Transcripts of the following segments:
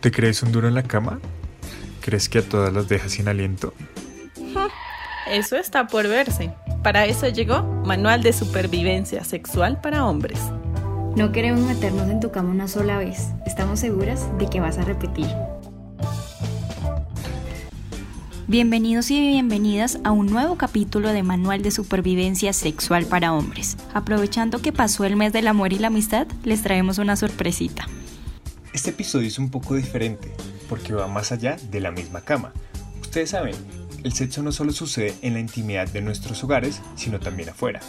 ¿Te crees un duro en la cama? ¿Crees que a todas las dejas sin aliento? Eso está por verse. Para eso llegó Manual de Supervivencia Sexual para Hombres. No queremos meternos en tu cama una sola vez. Estamos seguras de que vas a repetir. Bienvenidos y bienvenidas a un nuevo capítulo de Manual de Supervivencia Sexual para Hombres. Aprovechando que pasó el mes del amor y la amistad, les traemos una sorpresita. Este episodio es un poco diferente porque va más allá de la misma cama. Ustedes saben, el sexo no solo sucede en la intimidad de nuestros hogares, sino también afuera.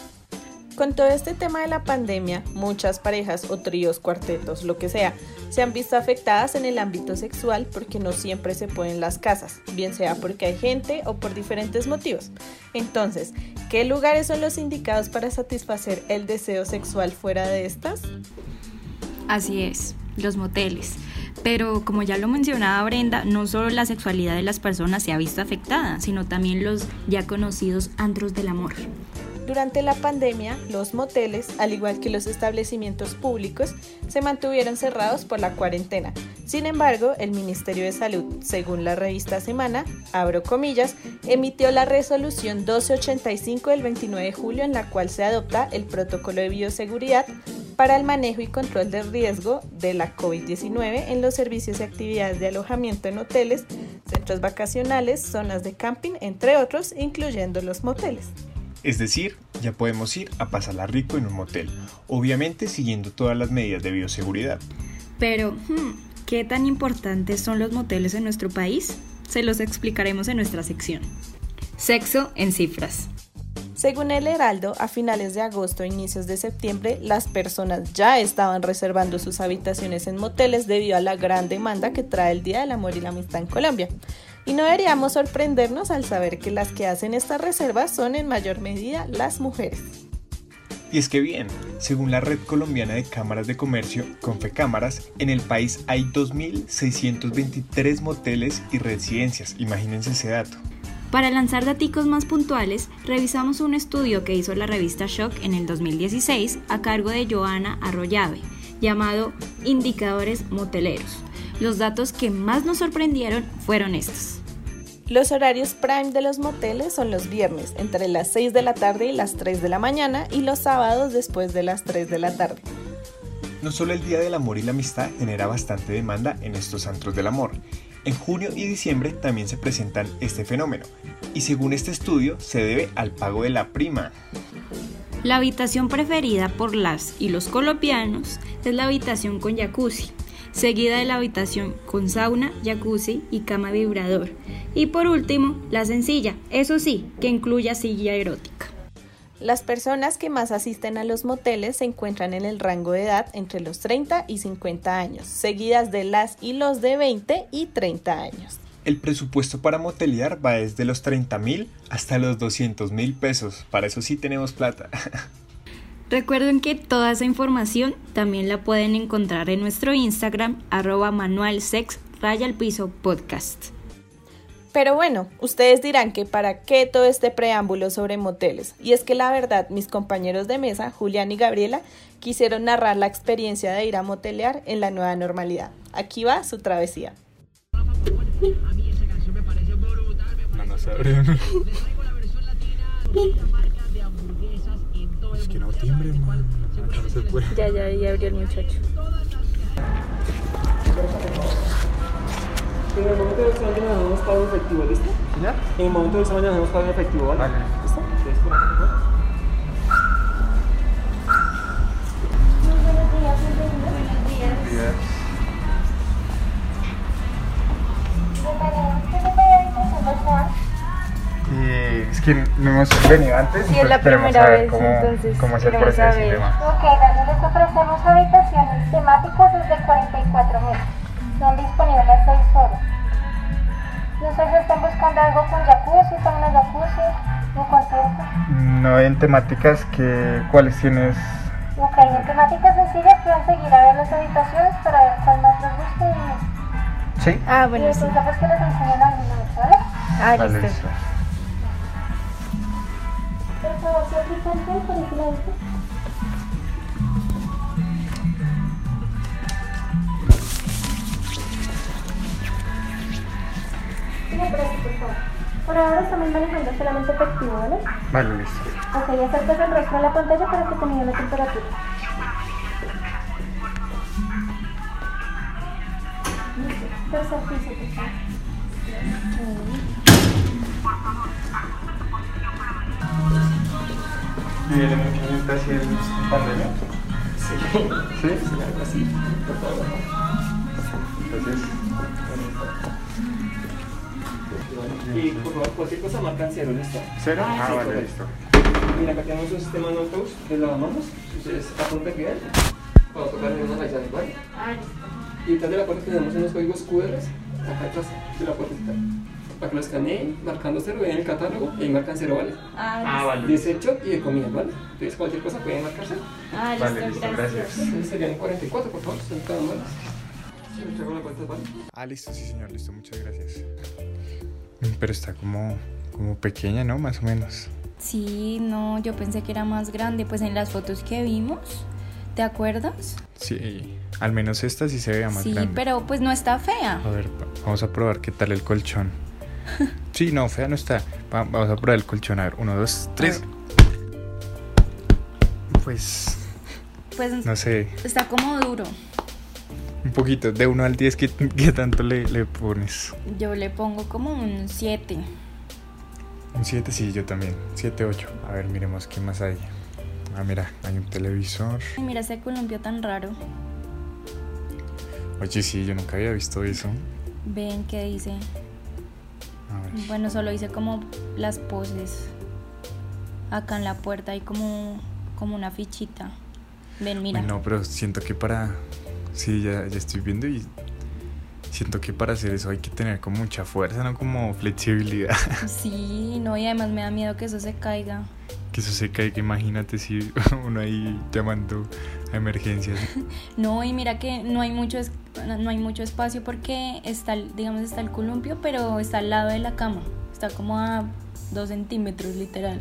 Con todo este tema de la pandemia, muchas parejas o tríos, cuartetos, lo que sea, se han visto afectadas en el ámbito sexual porque no siempre se pueden las casas, bien sea porque hay gente o por diferentes motivos. Entonces, ¿qué lugares son los indicados para satisfacer el deseo sexual fuera de estas? Así es, los moteles. Pero como ya lo mencionaba Brenda, no solo la sexualidad de las personas se ha visto afectada, sino también los ya conocidos andros del amor. Durante la pandemia, los moteles, al igual que los establecimientos públicos, se mantuvieron cerrados por la cuarentena. Sin embargo, el Ministerio de Salud, según la revista Semana, abro comillas, emitió la resolución 1285 del 29 de julio en la cual se adopta el protocolo de bioseguridad para el manejo y control del riesgo de la COVID-19 en los servicios y actividades de alojamiento en hoteles, centros vacacionales, zonas de camping, entre otros, incluyendo los moteles. Es decir, ya podemos ir a pasarla rico en un motel, obviamente siguiendo todas las medidas de bioseguridad. Pero, hmm, ¿qué tan importantes son los moteles en nuestro país? Se los explicaremos en nuestra sección. Sexo en cifras. Según el Heraldo, a finales de agosto e inicios de septiembre, las personas ya estaban reservando sus habitaciones en moteles debido a la gran demanda que trae el Día del Amor y la Amistad en Colombia. Y no deberíamos sorprendernos al saber que las que hacen estas reservas son en mayor medida las mujeres. Y es que bien, según la Red Colombiana de Cámaras de Comercio, Confecámaras, en el país hay 2.623 moteles y residencias, imagínense ese dato. Para lanzar datos más puntuales, revisamos un estudio que hizo la revista Shock en el 2016 a cargo de Joana Arroyave, llamado Indicadores Moteleros. Los datos que más nos sorprendieron fueron estos. Los horarios prime de los moteles son los viernes entre las 6 de la tarde y las 3 de la mañana y los sábados después de las 3 de la tarde. No solo el Día del Amor y la Amistad genera bastante demanda en estos antros del amor. En junio y diciembre también se presentan este fenómeno, y según este estudio se debe al pago de la prima. La habitación preferida por las y los colombianos es la habitación con jacuzzi, seguida de la habitación con sauna, jacuzzi y cama vibrador. Y por último, la sencilla, eso sí, que incluya silla erótica. Las personas que más asisten a los moteles se encuentran en el rango de edad entre los 30 y 50 años, seguidas de las y los de 20 y 30 años. El presupuesto para motelear va desde los 30 mil hasta los 200 mil pesos. Para eso sí tenemos plata. Recuerden que toda esa información también la pueden encontrar en nuestro Instagram, arroba manualsex, raya al piso podcast. Pero bueno, ustedes dirán que para qué todo este preámbulo sobre moteles. Y es que la verdad, mis compañeros de mesa, Julián y Gabriela, quisieron narrar la experiencia de ir a motelear en la nueva normalidad. Aquí va su travesía. Es que no timbre, man. No se puede. Ya, ya, ya abrió el muchacho. En el momento de examen hacemos pago efectivo, ¿listo? ¿Ya? En el momento de examen hacemos pago efectivo, ¿vale? Vale. ¿Listo? Entonces, por aquí, ¿no? Y es que no hemos venido antes. Sí, y es la pues queremos primera saber vez, cómo, entonces cómo es el proceso y demás. Ok, Dani, les ofrecemos habitaciones temáticas desde 44 mil. Son disponibles 6 horas. Si están buscando algo con jacuzzi, son unos jacuzzi, un concierto. No en temáticas que cuáles tienes. Ok, en temáticas sencillas pueden seguir a ver las habitaciones para ver cuál más les guste y, Sí. Ah, y bueno, sí. después pues que les enseñen alguna, ¿vale? Ah, Vale, listo. Por favor, se aplican por ese lado. por favor. Por ahora estamos manejando solamente efectivo, ¿vale? Vale, listo. Ok, acercas el rostro a la pantalla para que te mida la temperatura. Listo. Tercer piso, por favor. ¿Viene mucha gente así en pandemia? Sí. Sí. Sí, algo así. Por favor. Entonces, Y por favor, cualquier cosa marcan cero, ¿listo? ¿cero? Ah, Sí, vale, correcto. listo. Mira, acá tenemos un sistema no touch de lavamanos. Ustedes apuntan bien para tocar en unas raíces, ¿vale? Y detrás de la puerta tenemos unos códigos QR acá atrás de la puerta. Para que lo escaneen, marcando cero, ven el catálogo y ahí marcan cero, ¿vale? Ah, vale. Desecho y de comida, ¿vale? Entonces cualquier cosa pueden marcar cero. ah, listo, Vale, listo, gracias. Entonces serían 44, por favor, sentados, ¿vale? Sí, me traigo la cuenta, ¿vale? Ah, listo, sí, señor, listo, muchas gracias. Mm, Pero está como, como pequeña, ¿no? Más o menos. Sí, no, yo pensé que era más grande, pues en las fotos que vimos, ¿te acuerdas? Sí, al menos esta sí se veía más sí, grande. pero pues no está fea. A ver, va- vamos a probar qué tal el colchón. Sí, no, fea no está. Va- vamos a probar el colchón. A ver, uno, dos, tres. Pues, Pues no sé, está como duro. Un poquito. De 1 al 10, ¿qué, qué tanto le, le pones? Yo le pongo como un 7. Un 7, sí, yo también. 7, 8. A ver, miremos qué más hay. Ah, mira, hay un televisor. Ay, mira ese columpio tan raro. Oye, sí, yo nunca había visto eso. Ven que dice. A ver. Bueno, solo hice como las poses. Acá en la puerta hay como, como una fichita. Ven, mira. No, pero siento que para. Sí, ya, ya estoy viendo y. Siento que para hacer eso hay que tener como mucha fuerza, ¿no? Como flexibilidad. Sí, no, y además me da miedo que eso se caiga. que eso se caiga, imagínate si uno ahí llamando a emergencias. No, y mira que no hay mucho no hay mucho espacio porque está, digamos, está el columpio, pero está al lado de la cama. Está como a dos centímetros, literal.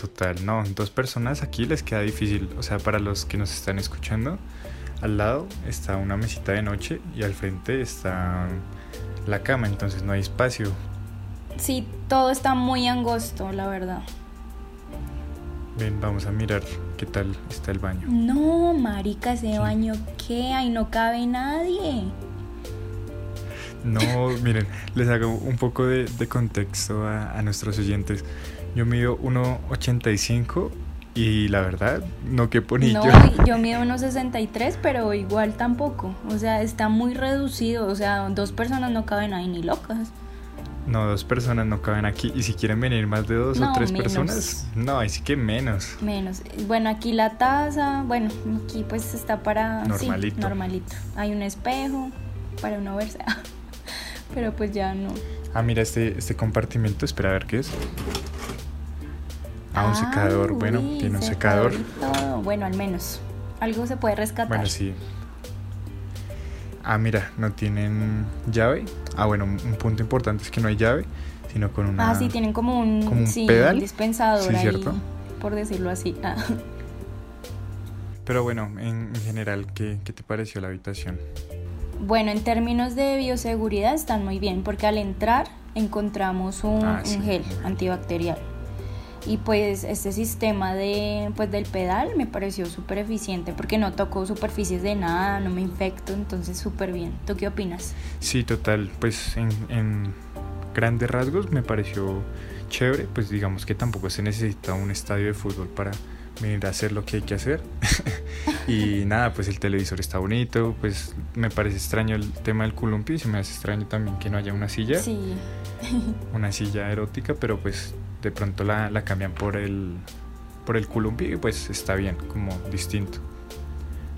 Total, no, dos personas aquí les queda difícil. O sea, para los que nos están escuchando, al lado está una mesita de noche y al frente está la cama, entonces no hay espacio. Sí, todo está muy angosto, la verdad. Ven, vamos a mirar qué tal está el baño. No, marica, ese baño, ¿qué? Ahí no cabe nadie. No, miren, les hago un poco de, de contexto a, a nuestros oyentes. Yo mido 1,85 y la verdad, no que ni No, yo. mido unos 63, pero igual tampoco. O sea, está muy reducido. O sea, dos personas no caben ahí ni locas. No, dos personas no caben aquí. Y si quieren venir más de dos No, o tres menos. personas, no, ahí sí que menos. Menos. Bueno, aquí la taza, bueno, aquí pues está para... sí, Normalito. normalito. Hay un espejo para uno verse. Pero pues ya no. Ah, mira este, este compartimento, espera a ver qué es. Ah, un Ah, secador, bueno, uy, tiene un secador. todo. Bueno, al menos. Algo se puede rescatar. Bueno, sí. Ah, mira, no tienen llave. Ah, bueno, un un punto importante es que no hay llave, sino con una... Ah, sí, tienen como un, como un sí, pedal. dispensador Sí, ahí, ¿cierto? por decirlo así. Ah. Pero bueno, en, en general, ¿qué, ¿qué te pareció la habitación? Bueno, en términos de bioseguridad están muy bien, porque al entrar encontramos un, Ah, un gel antibacterial. Y pues este sistema de, pues, del pedal me pareció súper eficiente, porque no tocó superficies de nada, no me infecto, entonces súper bien. ¿Tú qué opinas? Sí, total, pues en, en grandes rasgos me pareció chévere, pues digamos que tampoco se necesita un estadio de fútbol para venir a hacer lo que hay que hacer. y nada, pues el televisor está bonito, pues me parece extraño el tema del columpio y se me hace extraño también que no haya una silla, Sí, una silla erótica, pero pues de pronto la, la cambian por el por el columpio y pues está bien, como distinto.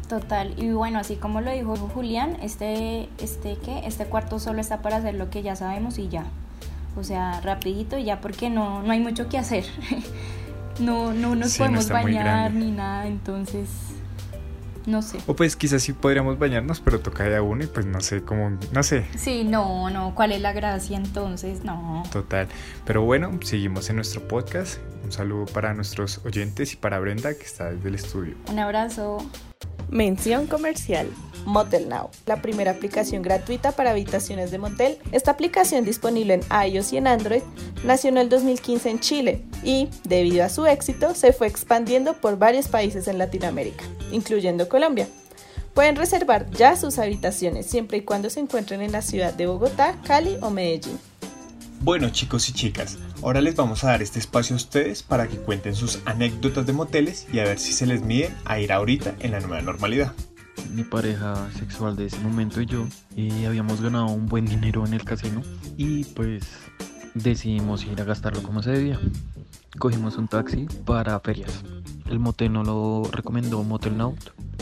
total. Y bueno, así como lo dijo Julián, este, este, ¿qué? este cuarto solo está para hacer lo que ya sabemos y ya. O sea, rapidito y ya, porque no, no hay mucho que hacer. no, no nos Sí, podemos bañar ni nada, entonces, no sé. O pues quizás sí podríamos bañarnos, pero toca de a uno y pues no sé cómo, no sé, Sí, no, no, ¿cuál es la gracia entonces? No. Total. Pero bueno, seguimos en nuestro podcast. Un saludo para nuestros oyentes y para Brenda que está desde el estudio. Un abrazo. Mención comercial. Motel Now, la primera aplicación gratuita para habitaciones de motel. Esta aplicación disponible en iOS y en Android nació en el 2015 en Chile y, debido a su éxito, se fue expandiendo por varios países en Latinoamérica, incluyendo Colombia. Pueden reservar ya sus habitaciones siempre y cuando se encuentren en la ciudad de Bogotá, Cali o Medellín. Bueno chicos y chicas, ahora les vamos a dar este espacio a ustedes para que cuenten sus anécdotas de moteles y a ver si se les mide a ir ahorita en la nueva normalidad. Mi pareja sexual de ese momento y yo eh, habíamos ganado un buen dinero en el casino y pues decidimos ir a gastarlo como se debía. Cogimos un taxi para ferias. El motel no lo recomendó Motel Now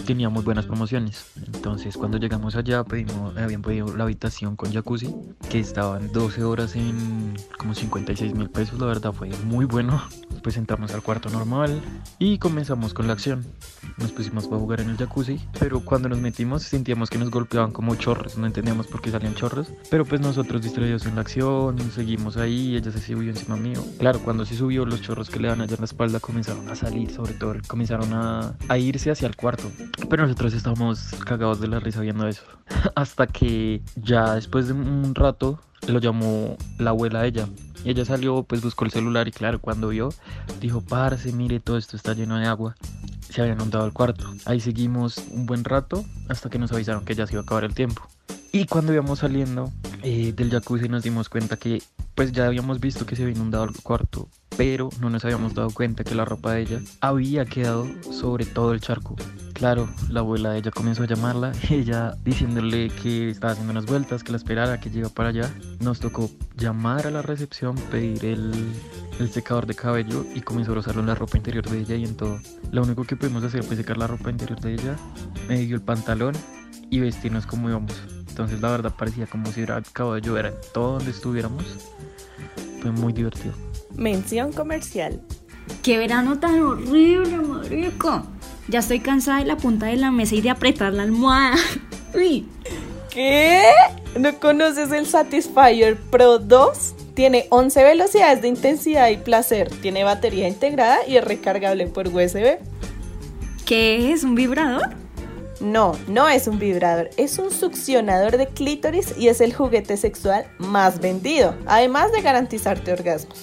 tenía muy buenas promociones. Entonces cuando llegamos allá pedimos, habían pedido la habitación con jacuzzi, que estaban 12 horas en como 56 mil pesos, la verdad fue muy bueno. Pues entramos al cuarto normal y comenzamos con la acción. Nos pusimos a jugar en el jacuzzi, pero cuando nos metimos sentíamos que nos golpeaban como chorros, no entendíamos por qué salían chorros, pero pues nosotros distraídos en la acción, seguimos ahí, ella se subió encima mío. Claro, cuando se subió los chorros que le dan allá en la espalda comenzaron a salir, sobre todo comenzaron a, a irse hacia el cuarto. Pero nosotros estábamos cagados de la risa viendo eso. Hasta que ya después de un rato lo llamó la abuela ella. Ella salió, pues buscó el celular y claro, cuando vio, dijo, parce, mire, todo esto está lleno de agua. Se había inundado el cuarto. Ahí seguimos un buen rato hasta que nos avisaron que ya se iba a acabar el tiempo. Y cuando íbamos saliendo eh, del jacuzzi nos dimos cuenta que pues ya habíamos visto que se había inundado el cuarto, pero no nos habíamos dado cuenta que la ropa de ella había quedado sobre todo el charco. Claro, la abuela de ella comenzó a llamarla, ella diciéndole que estaba haciendo unas vueltas, que la esperara, que llegaba para allá. Nos tocó llamar a la recepción, pedir el, el secador de cabello y comenzó a usarlo en la ropa interior de ella y en todo. Lo único que pudimos hacer fue secar la ropa interior de ella, medio el pantalón y vestirnos como íbamos. Entonces la verdad parecía como si hubiera acabado de llover en todo donde estuviéramos. Fue muy divertido. Mención comercial. ¡Qué verano tan horrible, marico! Ya estoy cansada de la punta de la mesa y de apretar la almohada. Uy. ¿Qué? ¿No conoces el Satisfyer Pro 2? Tiene 11 velocidades de intensidad y placer, tiene batería integrada y es recargable por USB. ¿Qué es? ¿Un vibrador? No, no es un vibrador, es un succionador de clítoris y es el juguete sexual más vendido, además de garantizarte orgasmos.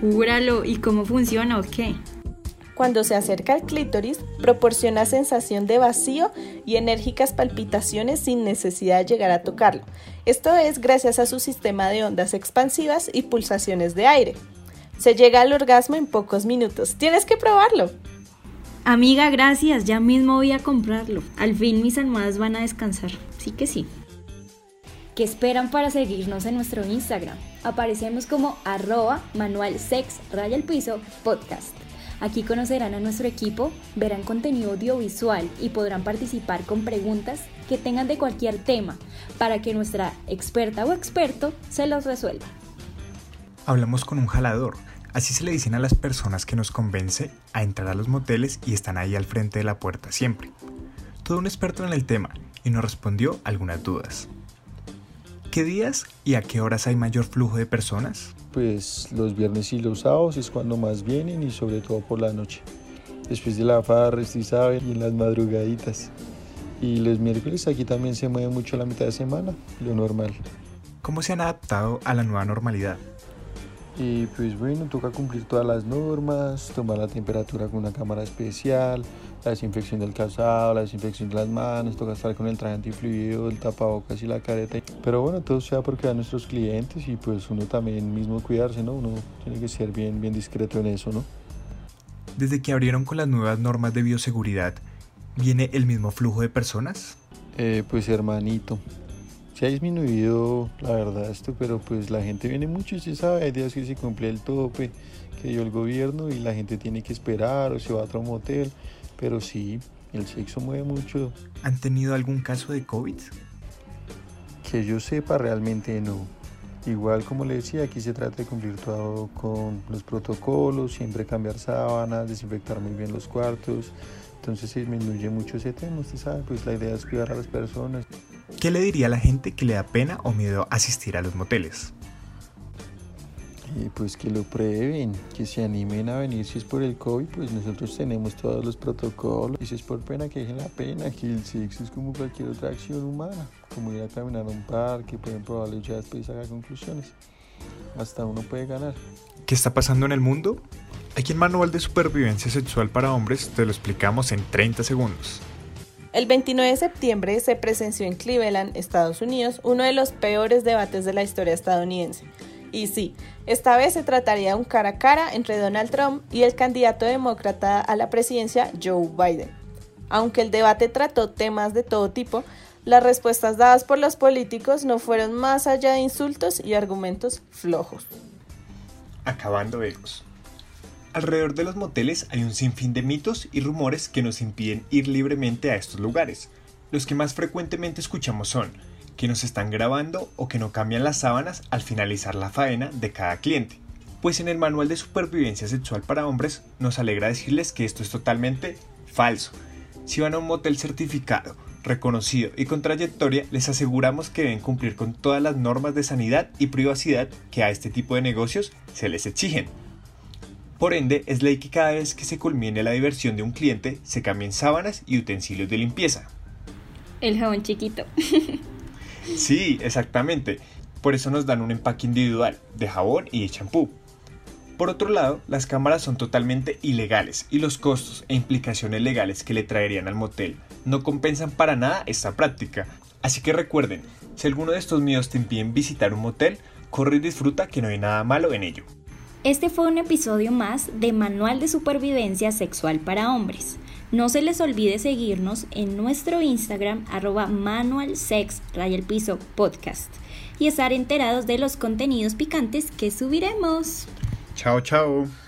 Júralo, ¿y cómo funciona o qué? Cuando se acerca al clítoris, proporciona sensación de vacío y enérgicas palpitaciones sin necesidad de llegar a tocarlo. Esto es gracias a su sistema de ondas expansivas y pulsaciones de aire. Se llega al orgasmo en pocos minutos. Tienes que probarlo. Amiga, gracias, ya mismo voy a comprarlo. Al fin mis almohadas van a descansar. Sí que sí. ¿Qué esperan para seguirnos en nuestro Instagram? Aparecemos como arroba manual sex raya el piso podcast. Aquí conocerán a nuestro equipo, verán contenido audiovisual y podrán participar con preguntas que tengan de cualquier tema para que nuestra experta o experto se los resuelva. Hablamos con un jalador Así se le dicen a las personas que nos convence a entrar a los moteles y están ahí al frente de la puerta siempre. Todo un experto en el tema y nos respondió algunas dudas. ¿Qué días y a qué horas hay mayor flujo de personas? Pues los viernes y los sábados es cuando más vienen y sobre todo por la noche. Después de la farra, si saben, y en las madrugaditas. Y los miércoles aquí también se mueve mucho la mitad de semana, lo normal. ¿Cómo se han adaptado a la nueva normalidad? Y pues bueno, toca cumplir todas las normas, tomar la temperatura con una cámara especial, la desinfección del calzado, la desinfección de las manos, toca estar con el traje antifluido, el tapabocas y la careta. Pero bueno, todo sea porque a nuestros clientes y pues uno también mismo cuidarse, ¿no? Uno tiene que ser bien, bien discreto en eso, ¿no? Desde que abrieron con las nuevas normas de bioseguridad, ¿viene el mismo flujo de personas? Eh, pues hermanito, se ha disminuido, la verdad, esto, pero pues la gente viene mucho y se sabe, hay días que se cumple el tope que dio el gobierno y la gente tiene que esperar o se va a otro motel, pero sí, el sexo mueve mucho. ¿Han tenido algún caso de COVID? Que yo sepa, realmente no. Igual como le decía, aquí se trata de cumplir todo con los protocolos, siempre cambiar sábanas, desinfectar muy bien los cuartos. Entonces se disminuye mucho ese tema, usted sabe, pues la idea es cuidar a las personas. ¿Qué le diría a la gente que le da pena o miedo asistir a los moteles? Eh, pues que lo prueben, que se animen a venir. Si es por el COVID, pues nosotros tenemos todos los protocolos. Y si es por pena, que dejen la pena, que el sexo es como cualquier otra acción humana, como ir a caminar a un parque, pueden probarlo ya después sacar conclusiones. Hasta uno puede ganar. ¿Qué está pasando en el mundo? Aquí en Manual de Supervivencia Sexual para Hombres te lo explicamos en 30 segundos. El 29 de septiembre se presenció en Cleveland, Estados Unidos, uno de los peores debates de la historia estadounidense. Y sí, esta vez se trataría de un cara a cara entre Donald Trump y el candidato demócrata a la presidencia, Joe Biden. Aunque el debate trató temas de todo tipo, las respuestas dadas por los políticos no fueron más allá de insultos y argumentos flojos. Acabando egos. Alrededor de los moteles hay un sinfín de mitos y rumores que nos impiden ir libremente a estos lugares. Los que más frecuentemente escuchamos son que nos están grabando o que no cambian las sábanas al finalizar la faena de cada cliente. Pues en el manual de supervivencia sexual para hombres nos alegra decirles que esto es totalmente falso. Si van a un motel certificado, reconocido y con trayectoria, les aseguramos que deben cumplir con todas las normas de sanidad y privacidad que a este tipo de negocios se les exigen. Por ende, es ley que cada vez que se culmine la diversión de un cliente se cambien sábanas y utensilios de limpieza. El jabón chiquito. sí, exactamente. Por eso nos dan un empaque individual de jabón y de champú. Por otro lado, las cámaras son totalmente ilegales y los costos e implicaciones legales que le traerían al motel no compensan para nada esta práctica. Así que recuerden, si alguno de estos miedos te impiden visitar un motel, corre y disfruta que no hay nada malo en ello. Este fue un episodio más de Manual de Supervivencia Sexual para Hombres. No se les olvide seguirnos en nuestro Instagram arroba manualsex piso podcast y estar enterados de los contenidos picantes que subiremos. Chao, chao.